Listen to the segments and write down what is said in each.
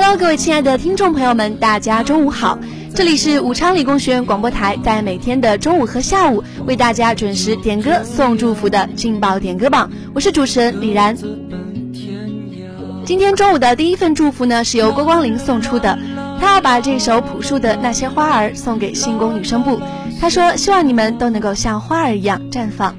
Hello，各位亲爱的听众朋友们，大家中午好！这里是武昌理工学院广播台，在每天的中午和下午为大家准时点歌送祝福的劲爆点歌榜，我是主持人李然。今天中午的第一份祝福呢，是由郭光林送出的，他要把这首朴树的那些花儿送给新宫女生部，他说希望你们都能够像花儿一样绽放。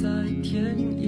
在天涯。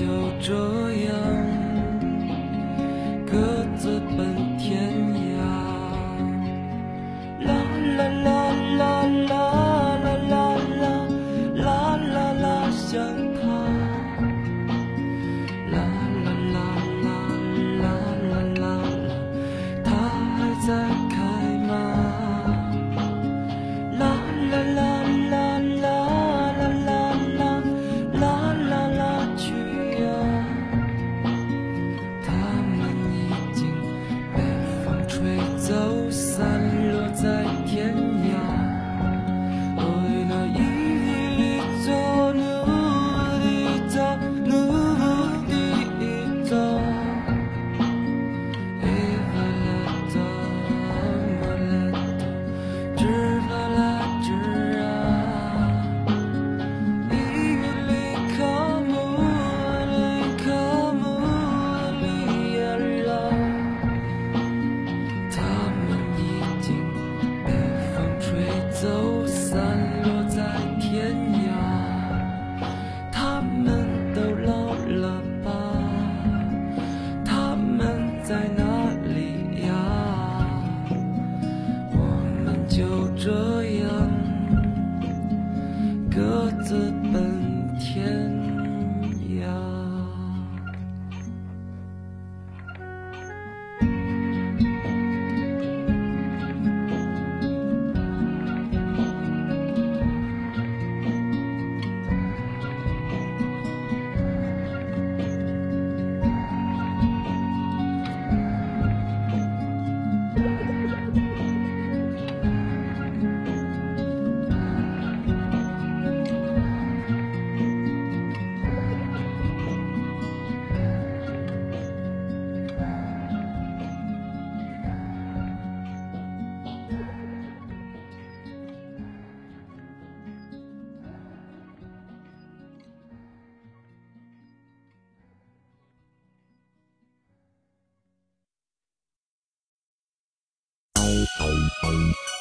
就这样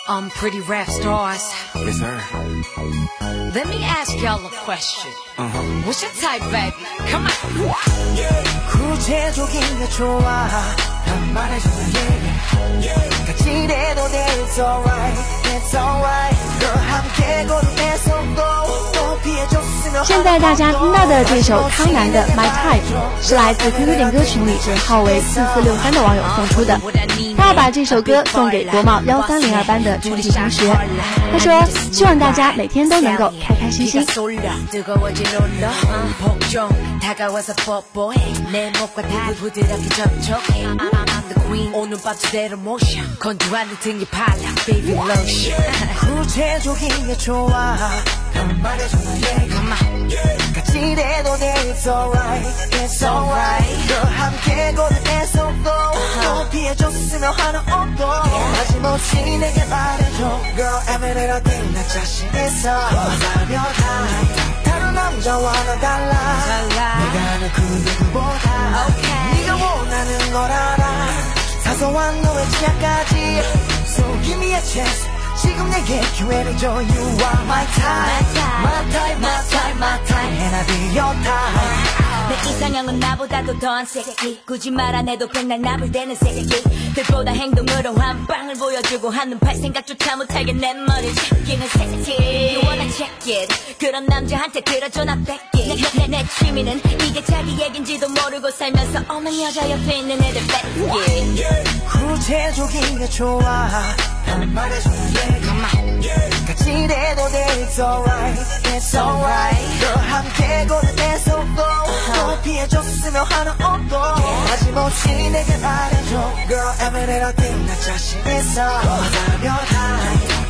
um pretty rap stars. Yes, sir. Let me ask y'all a question. Uh-huh. What's your type, baby? Come on. 구체적인 게 좋아 난 말해줘 yeah. 같이 해도 돼 It's alright It's alright 现在大家听到的这首康南的《My Type》是来自 QQ 点歌群里尾号为四四六三的网友送出的。他要把这首歌送给国贸幺三零二班的全体同学。他说：“希望大家每天都能够开开心心。” the queen. 오늘 밤 제대로 모셔 건조한 등이 팔랑 baby love shit 구체적인 게 좋아. 가지래도 it's alright. It's alright. 너 함께 걸을 애써도 uh-huh. 또 피해줬으면 하는 옷도 마지못이 내게 말해줘. Girl every it I thing 나 자신 있어 사며 다. 남자와는 달라 달라. 내가 하는 그 누구보다 Okay. 네가 원하는 걸 알아 사소한 너의 취향까지 So give me a chance 지금 내게 기회를 줘 You are my type My type, my type, my type And I'll be your type 내 이상형은 나보다도 더한 새끼. 굳이 말 안 해도 백날 나불대는 새끼. 들보다 행동으로 한 방을 보여주고 하는 발 생각조차 못하게 내 머리를 제끼는 새끼. You wanna check it? 그런 남자한테 들어줘 나 뺏기. 내, 내, 내 취미는 이게 자기 얘긴지도 모르고 살면서 없는 여자 옆에 있는 애들 뺏기. 구체적인 게 좋아. 난 말해줘 yeah. 돼 It's alright It's alright. 너 함께 걸음에 손도 또 피해줬으면 하는 옷도. 마지못이 내게 말해줘. Girl every little thing 나 자신 있어 맞아며 다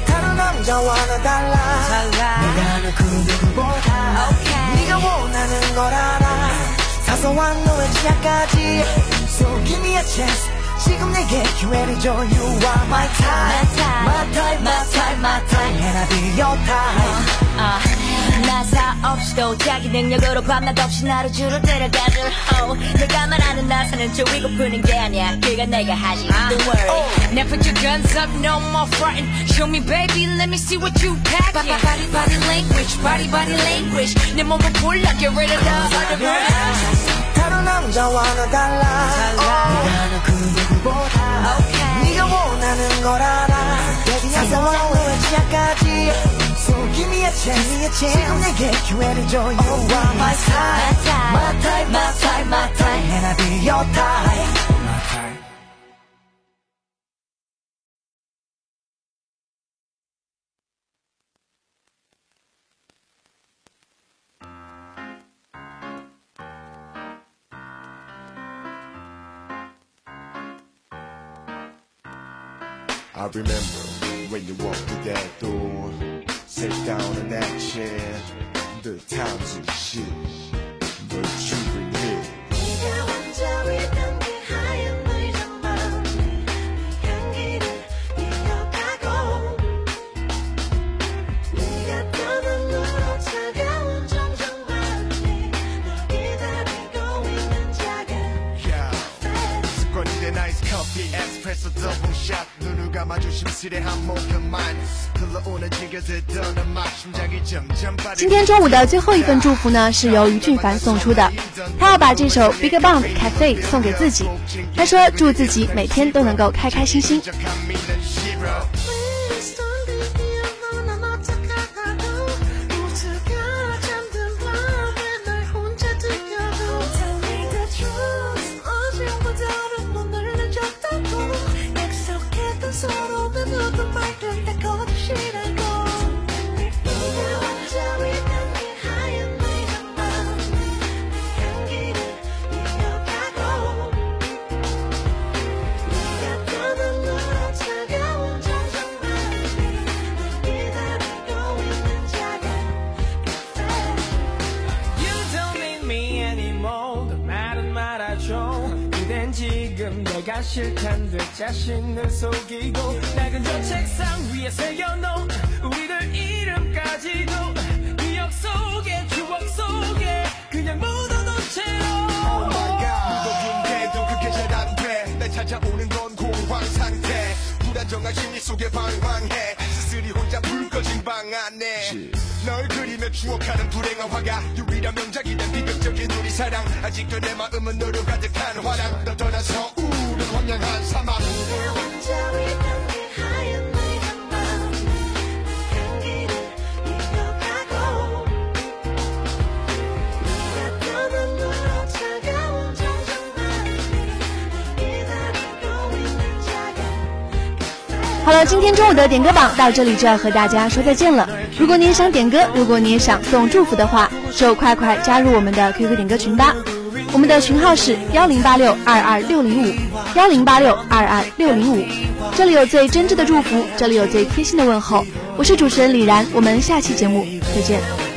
다른 남자와는 달라. 달라. 내가 하는 그 누구보다. Okay. 네가 원하는 걸 알아. 사소한 너의 취향까지. So give me a chance 지금 내게 기회를 줘 You are my type My type. My type, my type, my type And I'll be your type 아, 나사 없이도 자기 능력으로 밤낮 없이 나를 주로 데려가줄 oh, 내가 말하는 나사는 조이고 푸는 게 아니야 그건 내가 하지 Don't worry Now put your guns up, no more frontin'. Show me, baby, let me see what you pack. Body, body, body language, body, body language. 내 몸을 골라, get rid of the other bird. 다른 남자와는 달라 내가 하는 그 누구 보다 Okay. 네가 원하는 걸 알아 너의 취향까지 So give me a chance 지금 내게 기회를 줘 You are my type My type, my type, my type And I'll be your type My type. Remember when you walked through that door, sit down in that chair. The times and shit, 습관이 된 아이스 커피, 에스프레소 더블 샷. 눈을 감아 조심스레 한 모금만 흘러오는 지겨 듣던 음악 심장이 점점 今天中午的最后一份祝福呢，是由于俊凡送出的。他要把这首 Big Bang Cafe 送给自己。他说祝自己每天都能够开开心心。 싫단 듯 자신을 속이고 나 그저 책상 위에 새겨놓은 우리들 이름까지도 기억 속에 추억 속에 그냥 묻어놓은 채로 Oh my god. 무거운데도 그게 잘 안 돼. 날 찾아오는 건 공황 상태. 불안 다정한 심리 속에 방황해 쓸쓸히 혼자 불 꺼진 방 안에 널 그리며 추억하는 불행한 화가 유일한 명작이 된 비극적인 우리 사랑 아직도 내 마음은 너로 가득한 화랑 너 떠나서 眼看山巴。好了，今天中午的点歌榜到这里就要和大家说再见了。如果您想点歌，如果您想送祝福的话，就快快加入我们的 QQ 点歌群吧。我们的群号是幺零八六二二六零五。幺零八六二二六零五。这里有最真挚的祝福，这里有最贴心的问候。我是主持人李然，我们下期节目再见。